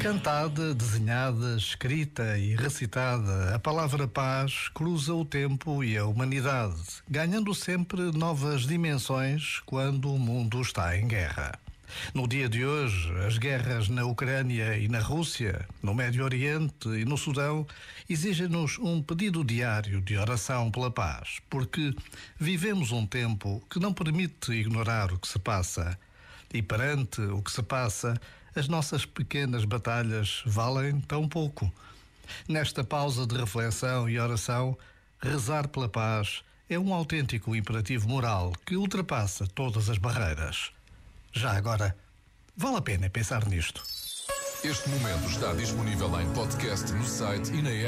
Cantada, desenhada, escrita e recitada, a palavra paz cruza o tempo e a humanidade, ganhando sempre novas dimensões quando o mundo está em guerra. No dia de hoje, as guerras na Ucrânia e na Rússia, no Médio Oriente e no Sudão exigem-nos um pedido diário de oração pela paz, porque vivemos um tempo que não permite ignorar o que se passa. E perante o que se passa, as nossas pequenas batalhas valem tão pouco. Nesta pausa de reflexão e oração, rezar pela paz é um autêntico imperativo moral que ultrapassa todas as barreiras. Já agora, vale a pena pensar nisto. Este momento está disponível em podcast no site e na app.